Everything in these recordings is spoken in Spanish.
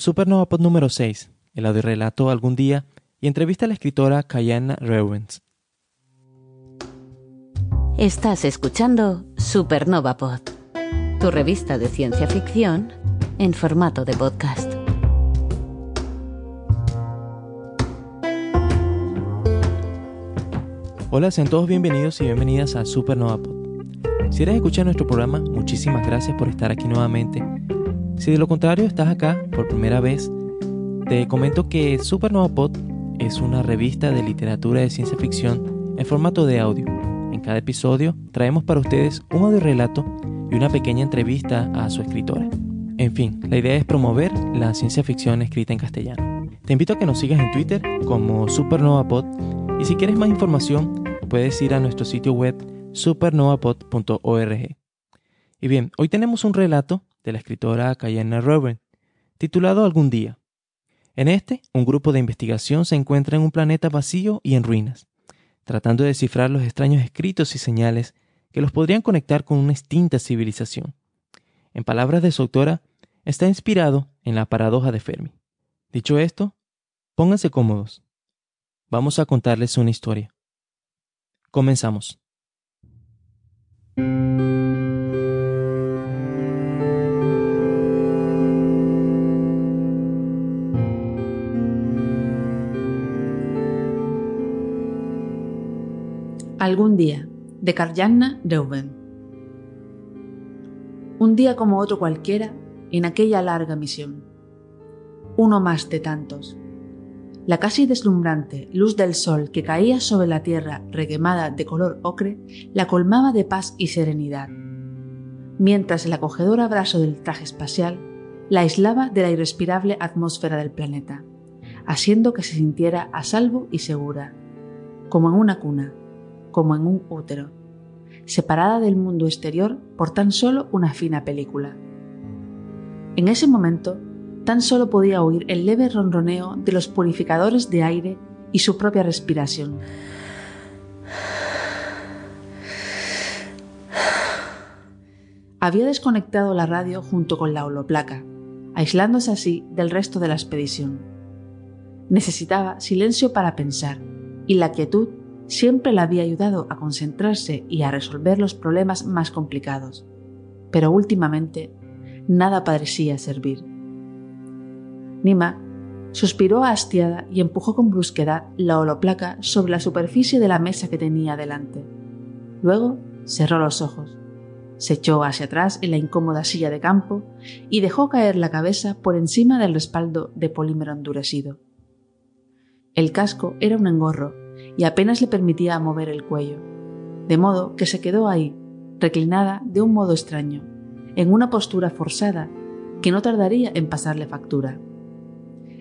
Supernova Pod número 6, el audiorelato Algún Día y entrevista a la escritora Kayana Rowens. Estás escuchando Supernova Pod, tu revista de ciencia ficción en formato de podcast. Hola, sean todos bienvenidos y bienvenidas a Supernova Pod. Si eres escuchar nuestro programa, muchísimas gracias por estar aquí nuevamente. Si de lo contrario estás acá por primera vez, te comento que Supernova Pod es una revista de literatura de ciencia ficción en formato de audio. En cada episodio traemos para ustedes un audio relato y una pequeña entrevista a su escritora. En fin, la idea es promover la ciencia ficción escrita en castellano. Te invito a que nos sigas en Twitter como Supernova Pod y si quieres más información puedes ir a nuestro sitio web supernovapod.org. Y bien, hoy tenemos un relato de la escritora Cayenne Rowen, titulado Algún día. En este, un grupo de investigación se encuentra en un planeta vacío y en ruinas, tratando de descifrar los extraños escritos y señales que los podrían conectar con una extinta civilización. En palabras de su autora, está inspirado en la paradoja de Fermi. Dicho esto, pónganse cómodos. Vamos a contarles una historia. Comenzamos. Algún día, de Karjanna Reuben. Un día como otro cualquiera en aquella larga misión. Uno más de tantos. La casi deslumbrante luz del sol que caía sobre la tierra requemada de color ocre la colmaba de paz y serenidad, mientras el acogedor abrazo del traje espacial la aislaba de la irrespirable atmósfera del planeta, haciendo que se sintiera a salvo y segura, como en una cuna, como en un útero, separada del mundo exterior por tan solo una fina película. En ese momento, tan solo podía oír el leve ronroneo de los purificadores de aire y su propia respiración. Había desconectado la radio junto con la holoplaca, aislándose así del resto de la expedición. Necesitaba silencio para pensar, y la quietud siempre la había ayudado a concentrarse y a resolver los problemas más complicados. Pero últimamente nada parecía servir. Nima suspiró hastiada y empujó con brusquedad la holoplaca sobre la superficie de la mesa que tenía delante. Luego cerró los ojos, se echó hacia atrás en la incómoda silla de campo y dejó caer la cabeza por encima del respaldo de polímero endurecido. El casco era un engorro y apenas le permitía mover el cuello, de modo que se quedó ahí, reclinada de un modo extraño, en una postura forzada que no tardaría en pasarle factura.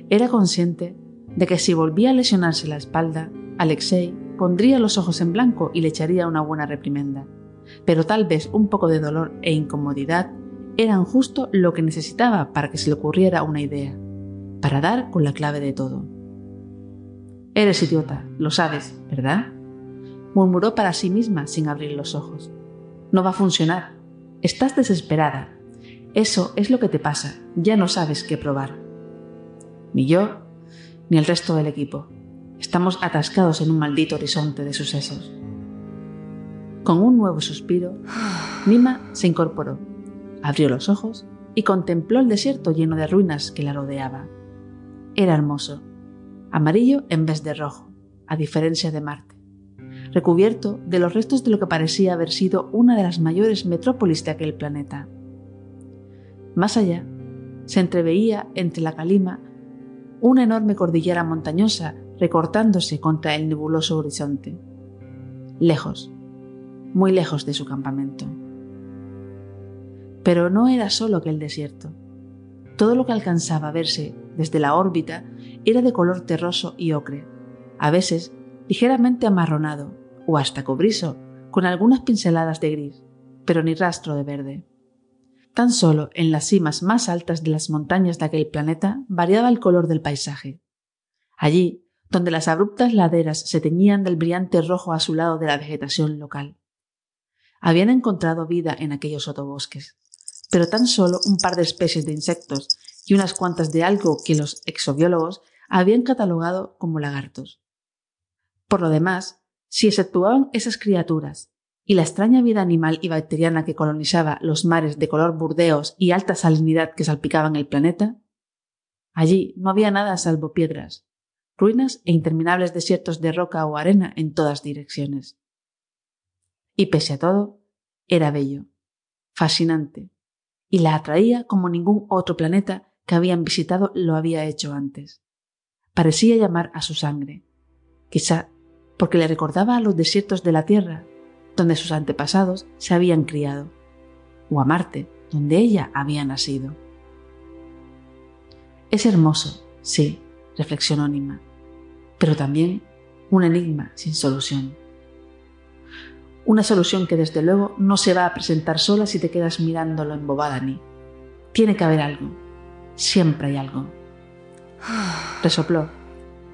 Era consciente de que si volvía a lesionarse la espalda, Alexei pondría los ojos en blanco y le echaría una buena reprimenda. Pero tal vez un poco de dolor e incomodidad eran justo lo que necesitaba para que se le ocurriera una idea, para dar con la clave de todo. Eres idiota, lo sabes, ¿verdad? murmuró para sí misma sin abrir los ojos. No va a funcionar. Estás desesperada. Eso es lo que te pasa. Ya no sabes qué probar. Ni yo, ni el resto del equipo. Estamos atascados en un maldito horizonte de sucesos. Con un nuevo suspiro, Nima se incorporó, abrió los ojos y contempló el desierto lleno de ruinas que la rodeaba. Era hermoso amarillo en vez de rojo, a diferencia de Marte, recubierto de los restos de lo que parecía haber sido una de las mayores metrópolis de aquel planeta. Más allá, se entreveía entre la calima una enorme cordillera montañosa recortándose contra el nebuloso horizonte. Lejos, muy lejos de su campamento. Pero no era solo aquel desierto. Todo lo que alcanzaba a verse desde la órbita era de color terroso y ocre, a veces ligeramente amarronado o hasta cobrizo, con algunas pinceladas de gris, pero ni rastro de verde. Tan solo en las cimas más altas de las montañas de aquel planeta variaba el color del paisaje. Allí, donde las abruptas laderas se teñían del brillante rojo azulado de la vegetación local. Habían encontrado vida en aquellos sotobosques, pero tan solo un par de especies de insectos y unas cuantas de algo que los exobiólogos habían catalogado como lagartos. Por lo demás, si exceptuaban esas criaturas y la extraña vida animal y bacteriana que colonizaba los mares de color burdeos y alta salinidad que salpicaban el planeta, allí no había nada salvo piedras, ruinas e interminables desiertos de roca o arena en todas direcciones. Y pese a todo, era bello, fascinante, y la atraía como ningún otro planeta que habían visitado lo había hecho antes. Parecía llamar a su sangre, quizá porque le recordaba a los desiertos de la Tierra, donde sus antepasados se habían criado, o a Marte, donde ella había nacido. Es hermoso, sí, reflexionó Nima, pero también un enigma sin solución. Una solución que desde luego no se va a presentar sola si te quedas mirándolo embobada ni. Tiene que haber algo. Siempre hay algo. Resopló,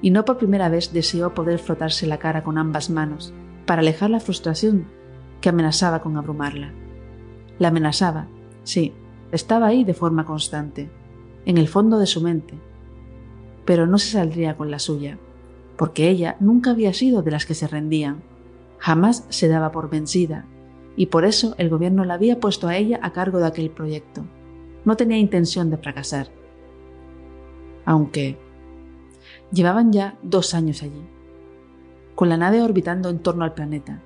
y no por primera vez deseó poder frotarse la cara con ambas manos para alejar la frustración que amenazaba con abrumarla. La amenazaba, sí, estaba ahí de forma constante, en el fondo de su mente, pero no se saldría con la suya, porque ella nunca había sido de las que se rendían, jamás se daba por vencida, y por eso el gobierno la había puesto a ella a cargo de aquel proyecto. No tenía intención de fracasar. Aunque llevaban ya dos años allí, con la nave orbitando en torno al planeta,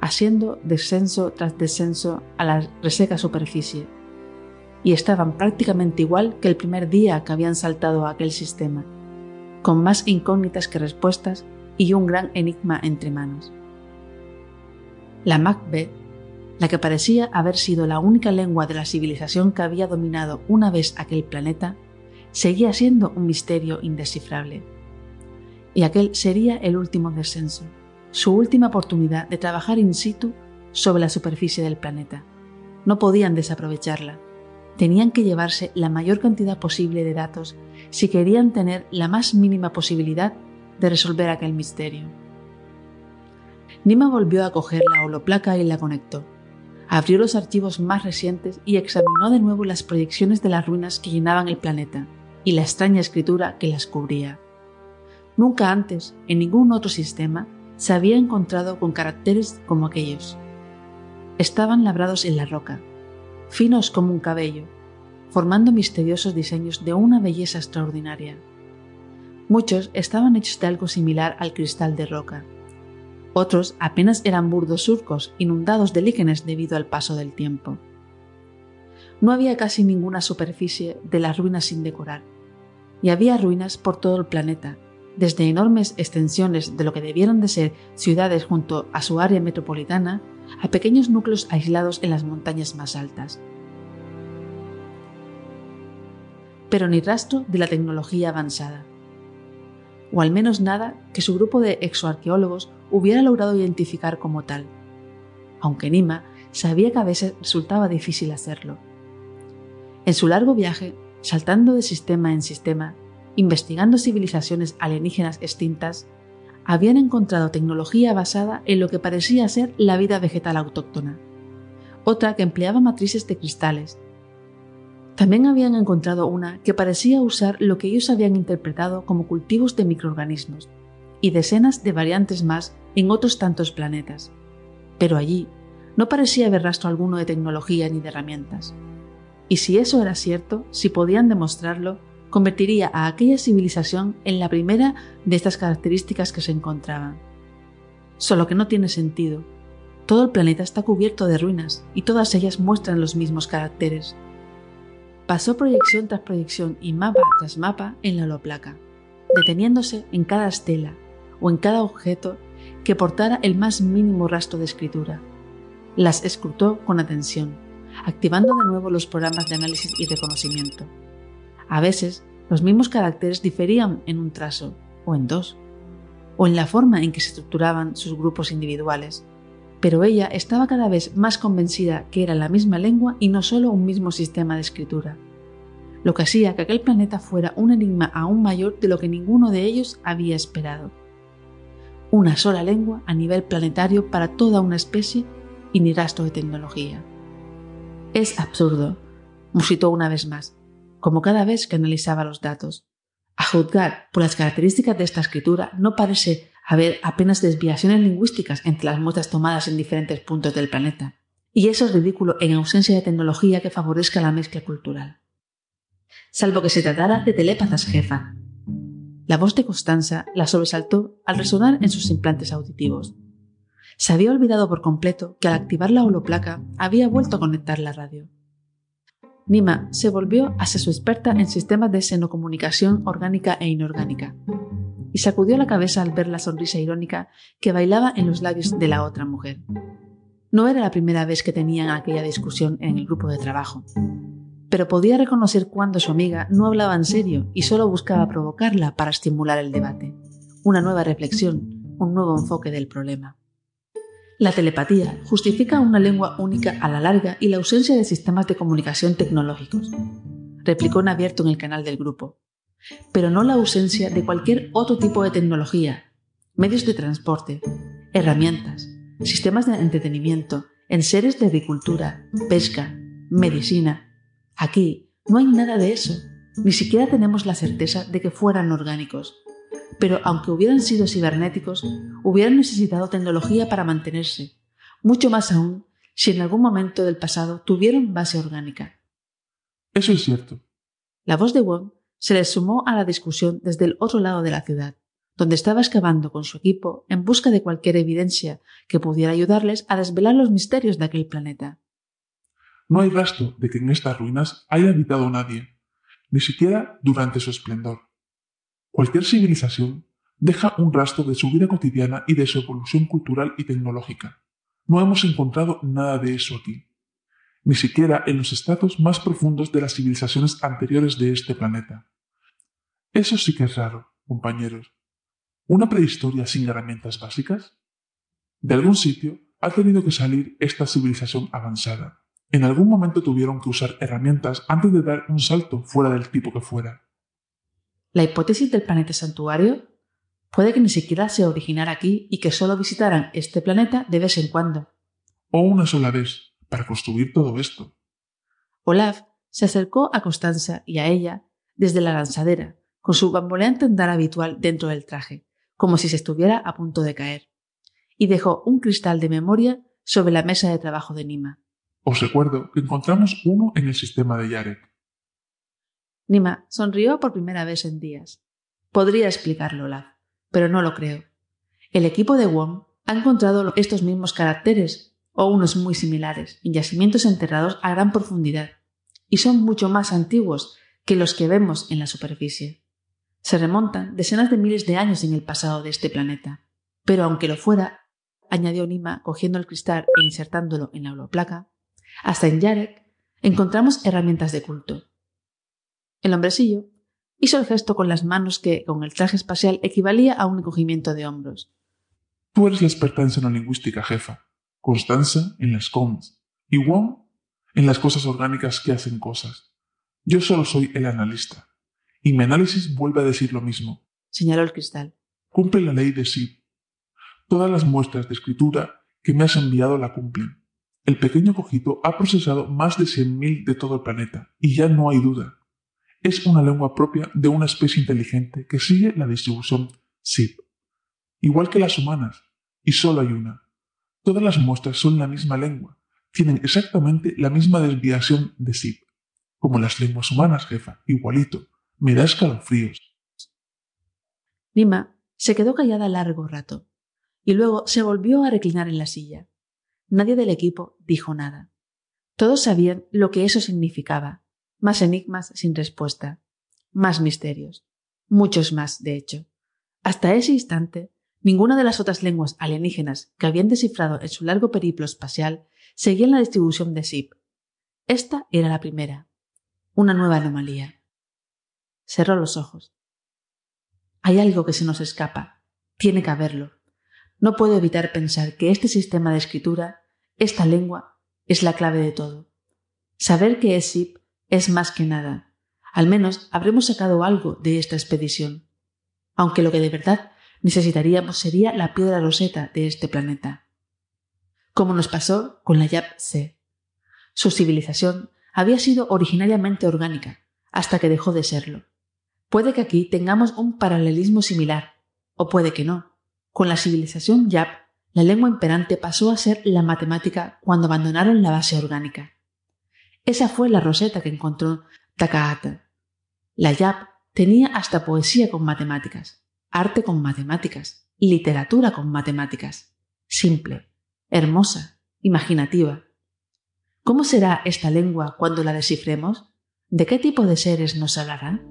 haciendo descenso tras descenso a la reseca superficie, y estaban prácticamente igual que el primer día que habían saltado a aquel sistema, con más incógnitas que respuestas y un gran enigma entre manos. La Macbeth, la que parecía haber sido la única lengua de la civilización que había dominado una vez aquel planeta, seguía siendo un misterio indescifrable. Y aquel sería el último descenso, su última oportunidad de trabajar in situ sobre la superficie del planeta. No podían desaprovecharla. Tenían que llevarse la mayor cantidad posible de datos si querían tener la más mínima posibilidad de resolver aquel misterio. Nima volvió a coger la holoplaca y la conectó. Abrió los archivos más recientes y examinó de nuevo las proyecciones de las ruinas que llenaban el planeta y la extraña escritura que las cubría. Nunca antes, en ningún otro sistema, se había encontrado con caracteres como aquellos. Estaban labrados en la roca, finos como un cabello, formando misteriosos diseños de una belleza extraordinaria. Muchos estaban hechos de algo similar al cristal de roca. Otros apenas eran burdos surcos inundados de líquenes debido al paso del tiempo. No había casi ninguna superficie de las ruinas sin decorar, y había ruinas por todo el planeta, desde enormes extensiones de lo que debieron de ser ciudades junto a su área metropolitana a pequeños núcleos aislados en las montañas más altas. Pero ni rastro de la tecnología avanzada, o al menos nada que su grupo de exoarqueólogos hubiera logrado identificar como tal, aunque Nima sabía que a veces resultaba difícil hacerlo. En su largo viaje, saltando de sistema en sistema, investigando civilizaciones alienígenas extintas, habían encontrado tecnología basada en lo que parecía ser la vida vegetal autóctona, otra que empleaba matrices de cristales. También habían encontrado una que parecía usar lo que ellos habían interpretado como cultivos de microorganismos, y decenas de variantes más en otros tantos planetas. Pero allí no parecía haber rastro alguno de tecnología ni de herramientas. Y si eso era cierto, si podían demostrarlo, convertiría a aquella civilización en la primera de estas características que se encontraban. Solo que no tiene sentido. Todo el planeta está cubierto de ruinas y todas ellas muestran los mismos caracteres. Pasó proyección tras proyección y mapa tras mapa en la holoplaca, deteniéndose en cada estela o en cada objeto que portara el más mínimo rastro de escritura. Las escrutó con atención, activando de nuevo los programas de análisis y reconocimiento. A veces, los mismos caracteres diferían en un trazo, o en dos, o en la forma en que se estructuraban sus grupos individuales, pero ella estaba cada vez más convencida que era la misma lengua y no solo un mismo sistema de escritura, lo que hacía que aquel planeta fuera un enigma aún mayor de lo que ninguno de ellos había esperado. Una sola lengua a nivel planetario para toda una especie y ni rastro de tecnología. Es absurdo, musitó una vez más, como cada vez que analizaba los datos. A juzgar por las características de esta escritura, no parece haber apenas desviaciones lingüísticas entre las muestras tomadas en diferentes puntos del planeta. Y eso es ridículo en ausencia de tecnología que favorezca la mezcla cultural. Salvo que se tratara de telépatas, jefa. La voz de Constanza la sobresaltó al resonar en sus implantes auditivos. Se había olvidado por completo que al activar la holoplaca había vuelto a conectar la radio. Nima se volvió hacia su experta en sistemas de xenocomunicación orgánica e inorgánica y sacudió la cabeza al ver la sonrisa irónica que bailaba en los labios de la otra mujer. No era la primera vez que tenían aquella discusión en el grupo de trabajo, pero podía reconocer cuando su amiga no hablaba en serio y solo buscaba provocarla para estimular el debate, una nueva reflexión, un nuevo enfoque del problema. La telepatía justifica una lengua única a la larga y la ausencia de sistemas de comunicación tecnológicos, replicó en abierto en el canal del grupo, pero no la ausencia de cualquier otro tipo de tecnología, medios de transporte, herramientas, sistemas de entretenimiento, enseres de agricultura, pesca, medicina. Aquí no hay nada de eso, ni siquiera tenemos la certeza de que fueran orgánicos pero aunque hubieran sido cibernéticos, hubieran necesitado tecnología para mantenerse, mucho más aún si en algún momento del pasado tuvieron base orgánica. Eso es cierto. La voz de Wong se le sumó a la discusión desde el otro lado de la ciudad, donde estaba excavando con su equipo en busca de cualquier evidencia que pudiera ayudarles a desvelar los misterios de aquel planeta. No hay rastro de que en estas ruinas haya habitado nadie, ni siquiera durante su esplendor. Cualquier civilización deja un rastro de su vida cotidiana y de su evolución cultural y tecnológica. No hemos encontrado nada de eso aquí, ni siquiera en los estratos más profundos de las civilizaciones anteriores de este planeta. Eso sí que es raro, compañeros. ¿Una prehistoria sin herramientas básicas? De algún sitio ha tenido que salir esta civilización avanzada. En algún momento tuvieron que usar herramientas antes de dar un salto fuera del tipo que fuera. La hipótesis del planeta santuario puede que ni siquiera se originara aquí y que solo visitaran este planeta de vez en cuando. O una sola vez, para construir todo esto. Olaf se acercó a Constanza y a ella desde la lanzadera, con su bamboleante andar habitual dentro del traje, como si se estuviera a punto de caer, y dejó un cristal de memoria sobre la mesa de trabajo de Nima. Os recuerdo que encontramos uno en el sistema de Yarek. Nima sonrió por primera vez en días. Podría explicarlo, Olaf, pero no lo creo. El equipo de Wong ha encontrado estos mismos caracteres, o unos muy similares, en yacimientos enterrados a gran profundidad, y son mucho más antiguos que los que vemos en la superficie. Se remontan decenas de miles de años en el pasado de este planeta. Pero aunque lo fuera, añadió Nima cogiendo el cristal e insertándolo en la holoplaca, hasta en Yarek encontramos herramientas de culto, el hombrecillo hizo el gesto con las manos que, con el traje espacial, equivalía a un encogimiento de hombros. Tú eres la experta en xenolingüística, jefa. Constanza en las cons. Y Wong en las cosas orgánicas que hacen cosas. Yo solo soy el analista. Y mi análisis vuelve a decir lo mismo. Señaló el cristal. Cumple la ley de sí. Todas las muestras de escritura que me has enviado la cumplen. El pequeño cojito ha procesado más de 100.000 de todo el planeta, y ya no hay duda es una lengua propia de una especie inteligente que sigue la distribución SIP, igual que las humanas, y solo hay una. Todas las muestras son la misma lengua, tienen exactamente la misma desviación de SIP, como las lenguas humanas, jefa, igualito. Me da escalofríos. Nima se quedó callada largo rato, y luego se volvió a reclinar en la silla. Nadie del equipo dijo nada. Todos sabían lo que eso significaba, más enigmas sin respuesta, más misterios, muchos más, de hecho. Hasta ese instante, ninguna de las otras lenguas alienígenas que habían descifrado en su largo periplo espacial seguían la distribución de SIP. Esta era la primera, una nueva anomalía. Cerró los ojos. Hay algo que se nos escapa. Tiene que haberlo. No puedo evitar pensar que este sistema de escritura, esta lengua, es la clave de todo. Saber que es SIP es más que nada. Al menos habremos sacado algo de esta expedición. Aunque lo que de verdad necesitaríamos sería la piedra roseta de este planeta. Como nos pasó con la Yap C. Su civilización había sido originariamente orgánica, hasta que dejó de serlo. Puede que aquí tengamos un paralelismo similar, o puede que no. Con la civilización Yap, la lengua imperante pasó a ser la matemática cuando abandonaron la base orgánica. Esa fue la roseta que encontró Takahata. La Yap tenía hasta poesía con matemáticas, arte con matemáticas, literatura con matemáticas. Simple, hermosa, imaginativa. ¿Cómo será esta lengua cuando la descifremos? ¿De qué tipo de seres nos hablarán?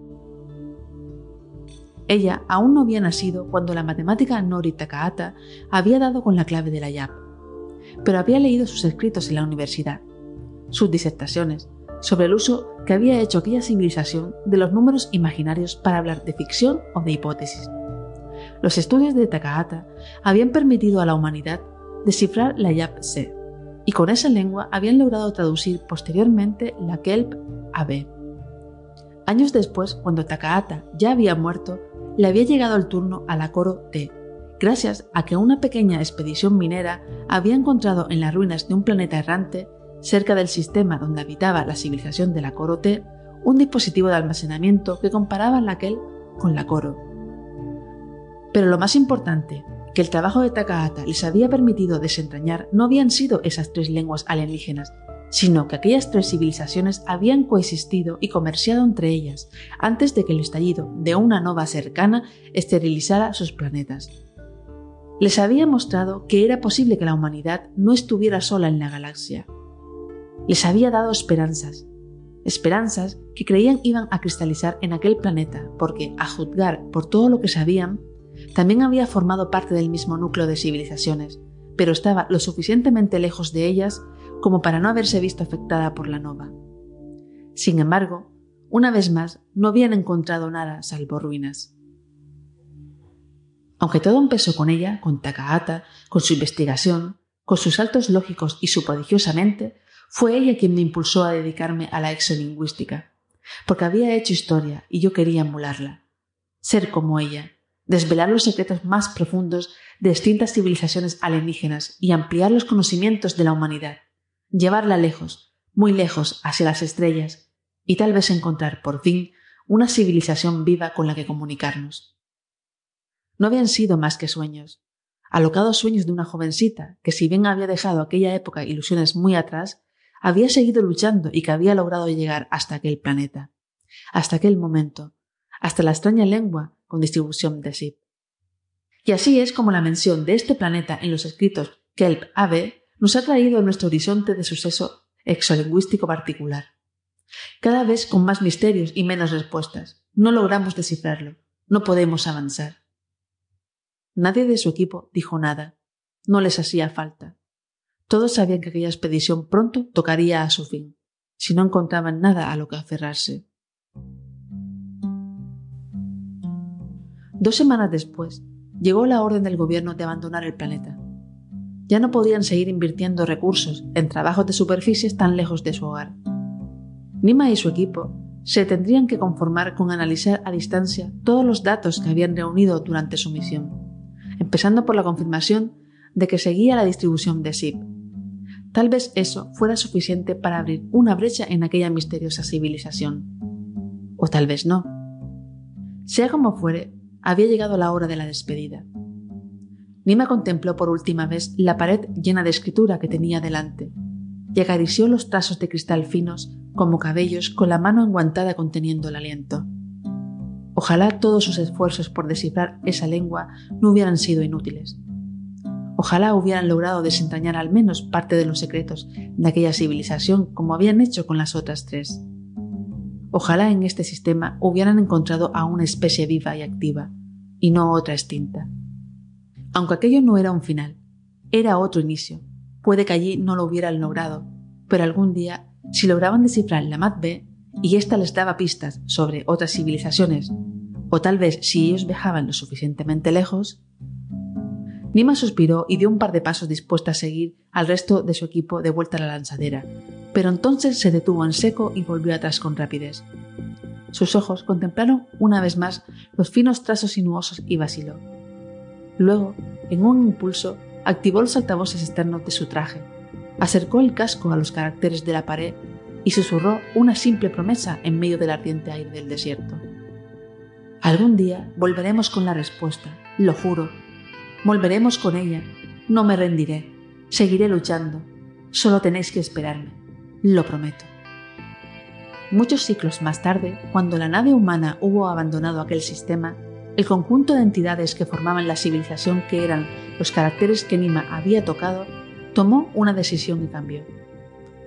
Ella aún no había nacido cuando la matemática Nori Takahata había dado con la clave de la Yap, pero había leído sus escritos en la universidad, sus disertaciones, sobre el uso que había hecho aquella civilización de los números imaginarios para hablar de ficción o de hipótesis. Los estudios de Takahata habían permitido a la humanidad descifrar la Yap-Se, y con esa lengua habían logrado traducir posteriormente la Kelp AB. Años después, cuando Takahata ya había muerto, le había llegado el turno a la Coro T, gracias a que una pequeña expedición minera había encontrado en las ruinas de un planeta errante, cerca del sistema donde habitaba la civilización de la Coro T, un dispositivo de almacenamiento que comparaba Kelp con la Coro. Pero lo más importante, que el trabajo de Takahata les había permitido desentrañar no habían sido esas tres lenguas alienígenas, sino que aquellas tres civilizaciones habían coexistido y comerciado entre ellas antes de que el estallido de una nova cercana esterilizara sus planetas. Les había mostrado que era posible que la humanidad no estuviera sola en la galaxia. Les había dado esperanzas, esperanzas que creían iban a cristalizar en aquel planeta porque, a juzgar por todo lo que sabían, también había formado parte del mismo núcleo de civilizaciones, pero estaba lo suficientemente lejos de ellas como para no haberse visto afectada por la nova. Sin embargo, una vez más, no habían encontrado nada salvo ruinas. Aunque todo empezó con ella, con Takahata, con su investigación, con sus saltos lógicos y su prodigiosamente, fue ella quien me impulsó a dedicarme a la exolingüística, porque había hecho historia y yo quería emularla, ser como ella, desvelar los secretos más profundos de distintas civilizaciones alienígenas y ampliar los conocimientos de la humanidad, llevarla lejos, muy lejos hacia las estrellas y tal vez encontrar por fin una civilización viva con la que comunicarnos. No habían sido más que sueños, alocados sueños de una jovencita que si bien había dejado aquella época ilusiones muy atrás, había seguido luchando y que había logrado llegar hasta aquel planeta, hasta aquel momento, hasta la extraña lengua con distribución de SIP. Y así es como la mención de este planeta en los escritos Kelp AB nos ha traído a nuestro horizonte de suceso exolingüístico particular. Cada vez con más misterios y menos respuestas. No logramos descifrarlo. No podemos avanzar. Nadie de su equipo dijo nada. No les hacía falta. Todos sabían que aquella expedición pronto tocaría a su fin, si no encontraban nada a lo que aferrarse. Dos semanas después, llegó la orden del gobierno de abandonar el planeta. Ya no podían seguir invirtiendo recursos en trabajos de superficies tan lejos de su hogar. Nima y su equipo se tendrían que conformar con analizar a distancia todos los datos que habían reunido durante su misión, empezando por la confirmación de que seguía la distribución de SIP. Tal vez eso fuera suficiente para abrir una brecha en aquella misteriosa civilización. O tal vez no. Sea como fuere, había llegado la hora de la despedida. Nima contempló por última vez la pared llena de escritura que tenía delante y acarició los trazos de cristal finos como cabellos con la mano enguantada conteniendo el aliento. Ojalá todos sus esfuerzos por descifrar esa lengua no hubieran sido inútiles. Ojalá hubieran logrado desentrañar al menos parte de los secretos de aquella civilización como habían hecho con las otras tres. Ojalá en este sistema hubieran encontrado a una especie viva y activa, y no otra extinta. Aunque aquello no era un final, era otro inicio. Puede que allí no lo hubieran logrado, pero algún día, si lograban descifrar la Mat B y ésta les daba pistas sobre otras civilizaciones, o tal vez si ellos viajaban lo suficientemente lejos, Nima suspiró y dio un par de pasos dispuesta a seguir al resto de su equipo de vuelta a la lanzadera, pero entonces se detuvo en seco y volvió atrás con rapidez. Sus ojos contemplaron una vez más los finos trazos sinuosos y vaciló. Luego, en un impulso, activó los altavoces externos de su traje, acercó el casco a los caracteres de la pared y susurró una simple promesa en medio del ardiente aire del desierto. Algún día volveremos con la respuesta, lo juro. Volveremos con ella. No me rendiré. Seguiré luchando. Solo tenéis que esperarme. Lo prometo. Muchos ciclos más tarde, cuando la nave humana hubo abandonado aquel sistema, el conjunto de entidades que formaban la civilización que eran los caracteres que Nima había tocado, tomó una decisión y cambió.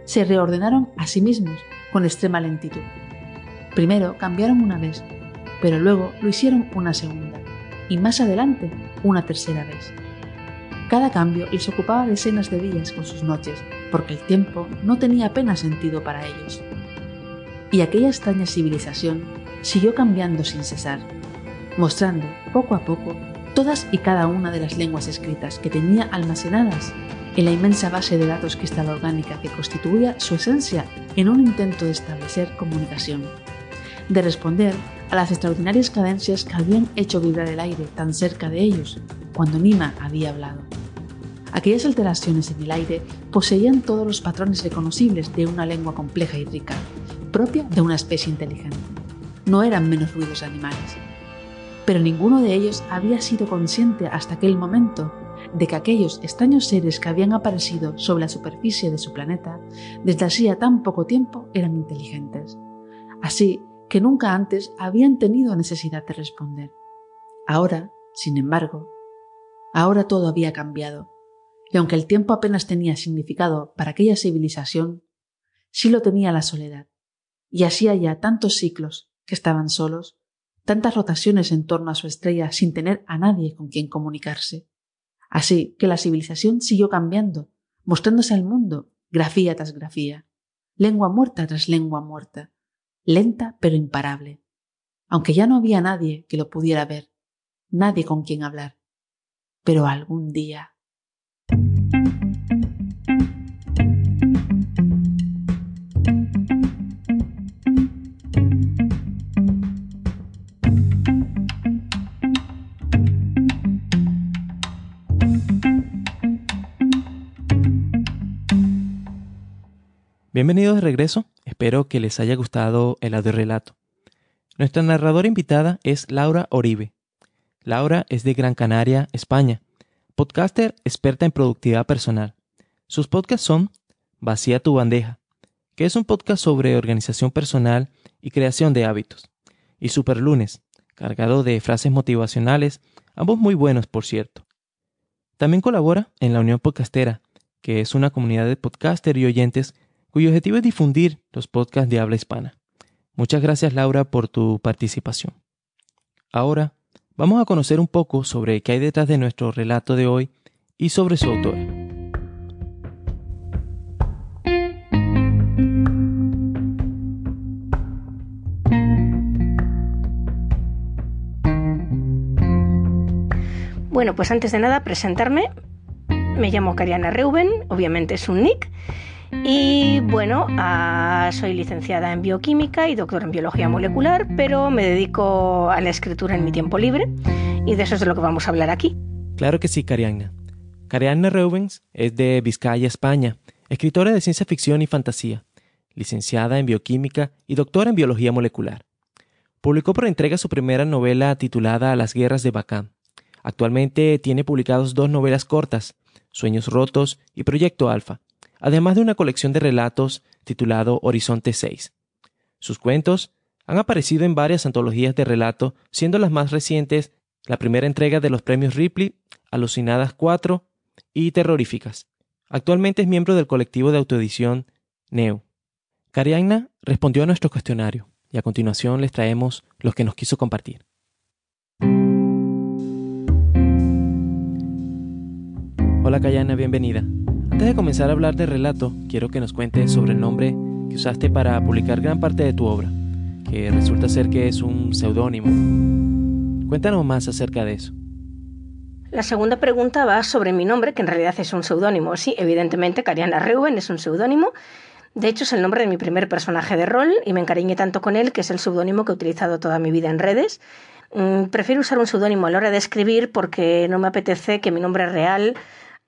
Se reordenaron a sí mismos con extrema lentitud. Primero cambiaron una vez, pero luego lo hicieron una segunda y más adelante una tercera vez. Cada cambio les ocupaba decenas de días con sus noches, porque el tiempo no tenía apenas sentido para ellos. Y aquella extraña civilización siguió cambiando sin cesar, mostrando poco a poco todas y cada una de las lenguas escritas que tenía almacenadas en la inmensa base de datos cristal orgánica que constituía su esencia en un intento de establecer comunicación, de responder a las extraordinarias cadencias que habían hecho vibrar el aire tan cerca de ellos cuando Nima había hablado. Aquellas alteraciones en el aire poseían todos los patrones reconocibles de una lengua compleja y rica, propia de una especie inteligente. No eran menos ruidos animales. Pero ninguno de ellos había sido consciente hasta aquel momento de que aquellos extraños seres que habían aparecido sobre la superficie de su planeta desde hacía tan poco tiempo eran inteligentes. Así que nunca antes habían tenido necesidad de responder. Ahora, sin embargo, ahora todo había cambiado, y aunque el tiempo apenas tenía significado para aquella civilización, sí lo tenía la soledad, y hacía ya tantos ciclos que estaban solos, tantas rotaciones en torno a su estrella sin tener a nadie con quien comunicarse. Así que la civilización siguió cambiando, mostrándose al mundo grafía tras grafía, lengua muerta tras lengua muerta, lenta pero imparable, aunque ya no había nadie que lo pudiera ver, nadie con quien hablar. Pero algún día... Bienvenidos de regreso, espero que les haya gustado el audio relato. Nuestra narradora invitada es Laura Oribe. Laura es de Gran Canaria, España, podcaster experta en productividad personal. Sus podcasts son Vacía tu bandeja, que es un podcast sobre organización personal y creación de hábitos, y Super Lunes, cargado de frases motivacionales, ambos muy buenos por cierto. También colabora en la Unión Podcastera, que es una comunidad de podcaster y oyentes cuyo objetivo es difundir los podcasts de habla hispana. Muchas gracias Laura por tu participación. Ahora vamos a conocer un poco sobre qué hay detrás de nuestro relato de hoy y sobre su autor. Bueno, pues antes de nada presentarme. Me llamo Cariana Reuben, obviamente es un nick, y bueno, ah, soy licenciada en bioquímica y doctora en biología molecular, pero me dedico a la escritura en mi tiempo libre y de eso es de lo que vamos a hablar aquí. Claro que sí, Cariana. Cariana Reubens es de Vizcaya, España, escritora de ciencia ficción y fantasía, licenciada en bioquímica y doctora en biología molecular. Publicó por entrega su primera novela titulada Las guerras de Bacán. Actualmente tiene publicados dos novelas cortas, Sueños rotos y Proyecto Alfa, además de una colección de relatos titulado Horizonte 6. Sus cuentos han aparecido en varias antologías de relato, siendo las más recientes la primera entrega de los premios Ripley, Alucinadas 4 y Terroríficas. Actualmente es miembro del colectivo de autoedición Neo. Cariagna respondió a nuestro cuestionario y a continuación les traemos los que nos quiso compartir. Hola Cayana, bienvenida. Antes de comenzar a hablar de relato, quiero que nos cuentes sobre el nombre que usaste para publicar gran parte de tu obra, que resulta ser que es un seudónimo. Cuéntanos más acerca de eso. La segunda pregunta va sobre mi nombre, que en realidad es un seudónimo. Sí, evidentemente, Cariana Reuben es un seudónimo. De hecho, es el nombre de mi primer personaje de rol y me encariñé tanto con él que es el seudónimo que he utilizado toda mi vida en redes. Mm, prefiero usar un seudónimo a la hora de escribir porque no me apetece que mi nombre real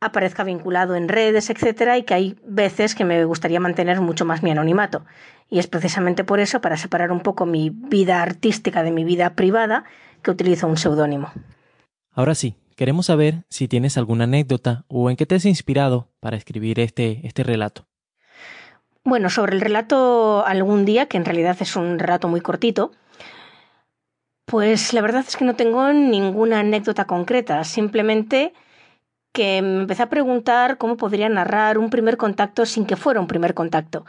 aparezca vinculado en redes, etcétera, y que hay veces que me gustaría mantener mucho más mi anonimato. Y es precisamente por eso, para separar un poco mi vida artística de mi vida privada, que utilizo un seudónimo. Ahora sí, queremos saber si tienes alguna anécdota o en qué te has inspirado para escribir este, este relato. Bueno, sobre el relato algún día, que en realidad es un relato muy cortito, pues la verdad es que no tengo ninguna anécdota concreta, simplemente que me empecé a preguntar cómo podría narrar un primer contacto sin que fuera un primer contacto.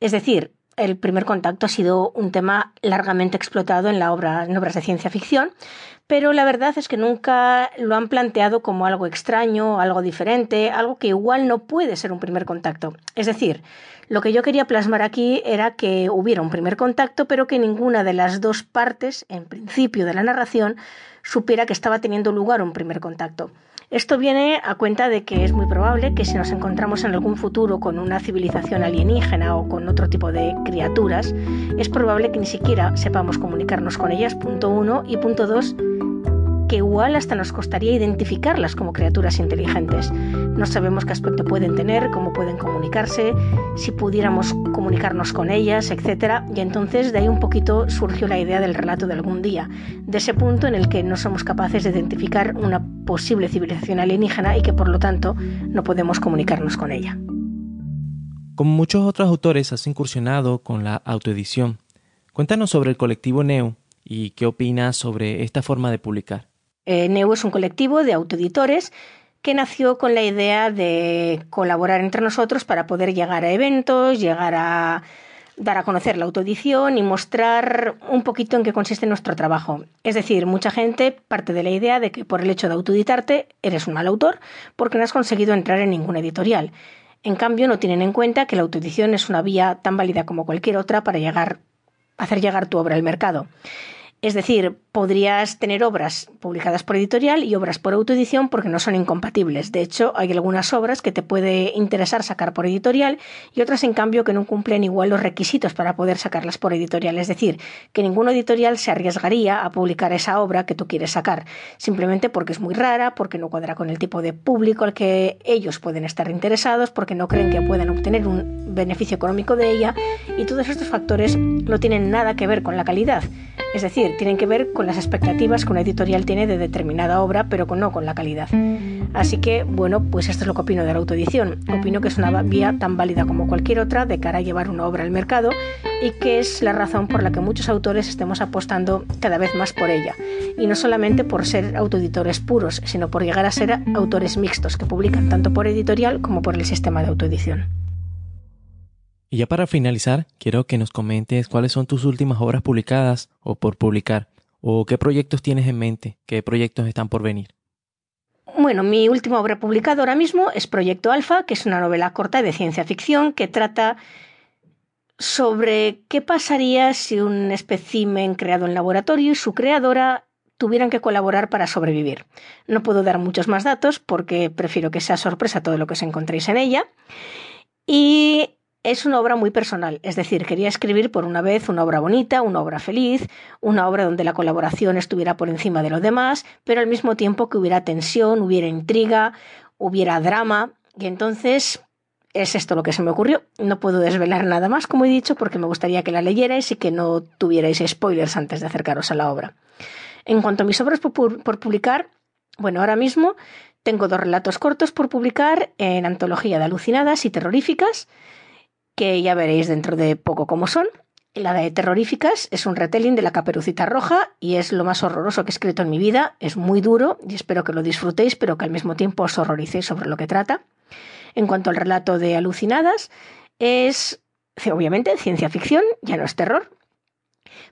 Es decir, el primer contacto ha sido un tema largamente explotado en, la obra, en obras de ciencia ficción, pero la verdad es que nunca lo han planteado como algo extraño, algo diferente, algo que igual no puede ser un primer contacto. Es decir, lo que yo quería plasmar aquí era que hubiera un primer contacto, pero que ninguna de las dos partes, en principio de la narración, supiera que estaba teniendo lugar un primer contacto. Esto viene a cuenta de que es muy probable que si nos encontramos en algún futuro con una civilización alienígena o con otro tipo de criaturas, es probable que ni siquiera sepamos comunicarnos con ellas, punto uno, y punto dos, igual hasta nos costaría identificarlas como criaturas inteligentes. No sabemos qué aspecto pueden tener, cómo pueden comunicarse, si pudiéramos comunicarnos con ellas, etc. Y entonces de ahí un poquito surgió la idea del relato de algún día, de ese punto en el que no somos capaces de identificar una posible civilización alienígena y que por lo tanto no podemos comunicarnos con ella. Como muchos otros autores has incursionado con la autoedición. Cuéntanos sobre el colectivo Neo y qué opinas sobre esta forma de publicar. Eh, Neu es un colectivo de autoeditores que nació con la idea de colaborar entre nosotros para poder llegar a eventos, llegar a dar a conocer la autoedición y mostrar un poquito en qué consiste nuestro trabajo. Es decir, mucha gente parte de la idea de que por el hecho de autoeditarte eres un mal autor porque no has conseguido entrar en ninguna editorial. En cambio, no tienen en cuenta que la autoedición es una vía tan válida como cualquier otra para llegar, hacer llegar tu obra al mercado. Es decir, podrías tener obras publicadas por editorial y obras por autoedición porque no son incompatibles. De hecho, hay algunas obras que te puede interesar sacar por editorial y otras, en cambio, que no cumplen igual los requisitos para poder sacarlas por editorial. Es decir, que ningún editorial se arriesgaría a publicar esa obra que tú quieres sacar, simplemente porque es muy rara, porque no cuadra con el tipo de público al que ellos pueden estar interesados, porque no creen que puedan obtener un beneficio económico de ella y todos estos factores no tienen nada que ver con la calidad. Es decir, tienen que ver con las expectativas que una editorial tiene de determinada obra, pero no con la calidad. Así que, bueno, pues esto es lo que opino de la autoedición. Opino que es una vía tan válida como cualquier otra de cara a llevar una obra al mercado y que es la razón por la que muchos autores estemos apostando cada vez más por ella. Y no solamente por ser autoeditores puros, sino por llegar a ser autores mixtos que publican tanto por editorial como por el sistema de autoedición. Y ya para finalizar, quiero que nos comentes cuáles son tus últimas obras publicadas o por publicar, o qué proyectos tienes en mente, qué proyectos están por venir. Bueno, mi última obra publicada ahora mismo es Proyecto Alfa, que es una novela corta de ciencia ficción que trata sobre qué pasaría si un espécimen creado en laboratorio y su creadora tuvieran que colaborar para sobrevivir. No puedo dar muchos más datos porque prefiero que sea sorpresa todo lo que os encontréis en ella. Y es una obra muy personal, es decir, quería escribir por una vez una obra bonita, una obra feliz, una obra donde la colaboración estuviera por encima de lo demás, pero al mismo tiempo que hubiera tensión, hubiera intriga, hubiera drama, y entonces es esto lo que se me ocurrió. No puedo desvelar nada más, como he dicho, porque me gustaría que la leyerais y que no tuvierais spoilers antes de acercaros a la obra. En cuanto a mis obras por publicar, bueno, ahora mismo tengo dos relatos cortos por publicar en antología de alucinadas y terroríficas, que ya veréis dentro de poco cómo son. La de Terroríficas es un retelling de la Caperucita Roja y es lo más horroroso que he escrito en mi vida. Es muy duro y espero que lo disfrutéis, pero que al mismo tiempo os horroricéis sobre lo que trata. En cuanto al relato de Alucinadas, es obviamente ciencia ficción, ya no es terror,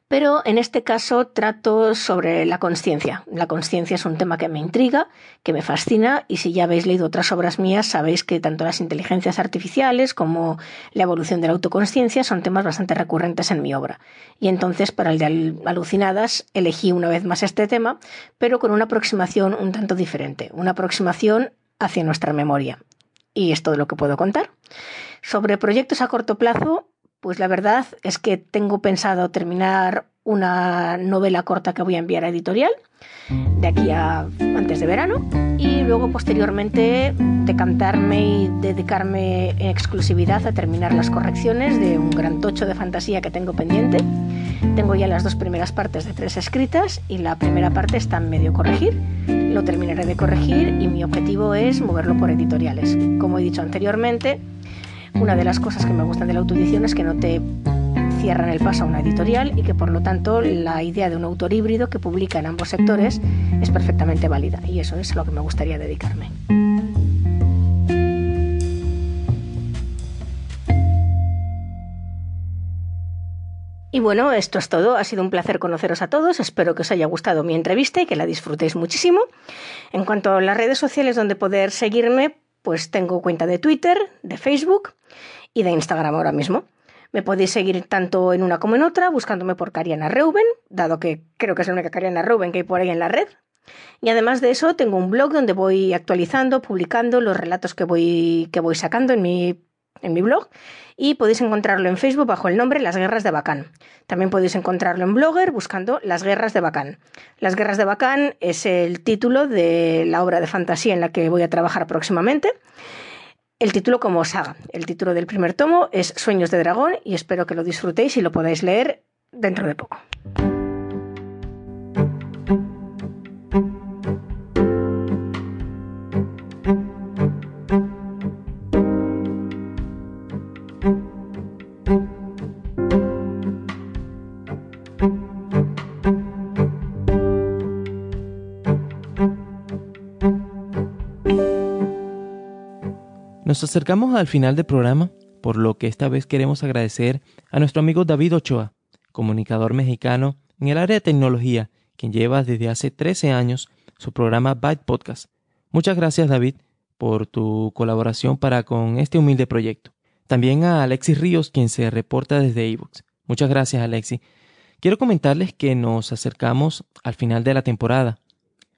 pero en este caso trato sobre la conciencia. La conciencia es un tema que me intriga, que me fascina y si ya habéis leído otras obras mías sabéis que tanto las inteligencias artificiales como la evolución de la autoconsciencia son temas bastante recurrentes en mi obra. Y entonces para el de alucinadas elegí una vez más este tema, pero con una aproximación un tanto diferente, una aproximación hacia nuestra memoria. Y es todo lo que puedo contar. Sobre proyectos a corto plazo, pues la verdad es que tengo pensado terminar una novela corta que voy a enviar a editorial de aquí a antes de verano y luego posteriormente decantarme y dedicarme en exclusividad a terminar las correcciones de un gran tocho de fantasía que tengo pendiente. Tengo ya las dos primeras partes de tres escritas y la primera parte está en medio corregir. Lo terminaré de corregir y mi objetivo es moverlo por editoriales. Como he dicho anteriormente, una de las cosas que me gustan de la autoedición es que no te cierran el paso a una editorial y que por lo tanto la idea de un autor híbrido que publica en ambos sectores es perfectamente válida y eso es a lo que me gustaría dedicarme. Y bueno, esto es todo. Ha sido un placer conoceros a todos. Espero que os haya gustado mi entrevista y que la disfrutéis muchísimo. En cuanto a las redes sociales donde poder seguirme, pues tengo cuenta de Twitter, de Facebook y de Instagram ahora mismo. Me podéis seguir tanto en una como en otra, buscándome por Cariana Reuben, dado que creo que es la única Cariana Reuben que hay por ahí en la red. Y además de eso, tengo un blog donde voy actualizando, publicando los relatos que voy, que voy sacando en mi en mi blog y podéis encontrarlo en Facebook bajo el nombre Las Guerras de Bacán. También podéis encontrarlo en Blogger buscando Las Guerras de Bacán. Las Guerras de Bacán es el título de la obra de fantasía en la que voy a trabajar próximamente. El título como saga. El título del primer tomo es Sueños de Dragón y espero que lo disfrutéis y lo podáis leer dentro de poco. Nos acercamos al final del programa, por lo que esta vez queremos agradecer a nuestro amigo David Ochoa, comunicador mexicano en el área de tecnología, quien lleva desde hace 13 años su programa Byte Podcast. Muchas gracias David por tu colaboración para con este humilde proyecto. También a Alexis Ríos, quien se reporta desde iVoox. Muchas gracias Alexis. Quiero comentarles que nos acercamos al final de la temporada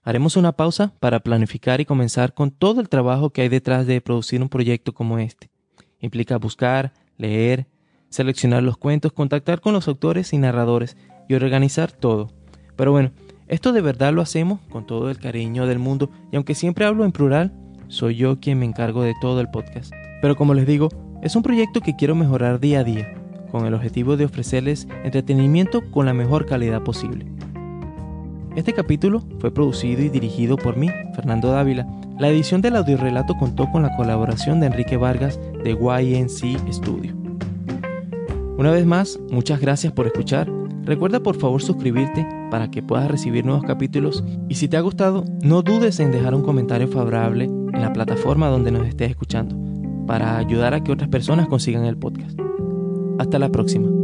Haremos una pausa para planificar y comenzar con todo el trabajo que hay detrás de producir un proyecto como este. Implica buscar, leer, seleccionar los cuentos, contactar con los autores y narradores y organizar todo. Pero bueno, esto de verdad lo hacemos con todo el cariño del mundo y aunque siempre hablo en plural, soy yo quien me encargo de todo el podcast. Pero como les digo, es un proyecto que quiero mejorar día a día, con el objetivo de ofrecerles entretenimiento con la mejor calidad posible. Este capítulo fue producido y dirigido por mí, Fernando Dávila. La edición del audiorelato contó con la colaboración de Enrique Vargas de YNC Studio. Una vez más, muchas gracias por escuchar. Recuerda por favor suscribirte para que puedas recibir nuevos capítulos y si te ha gustado, no dudes en dejar un comentario favorable en la plataforma donde nos estés escuchando para ayudar a que otras personas consigan el podcast. Hasta la próxima.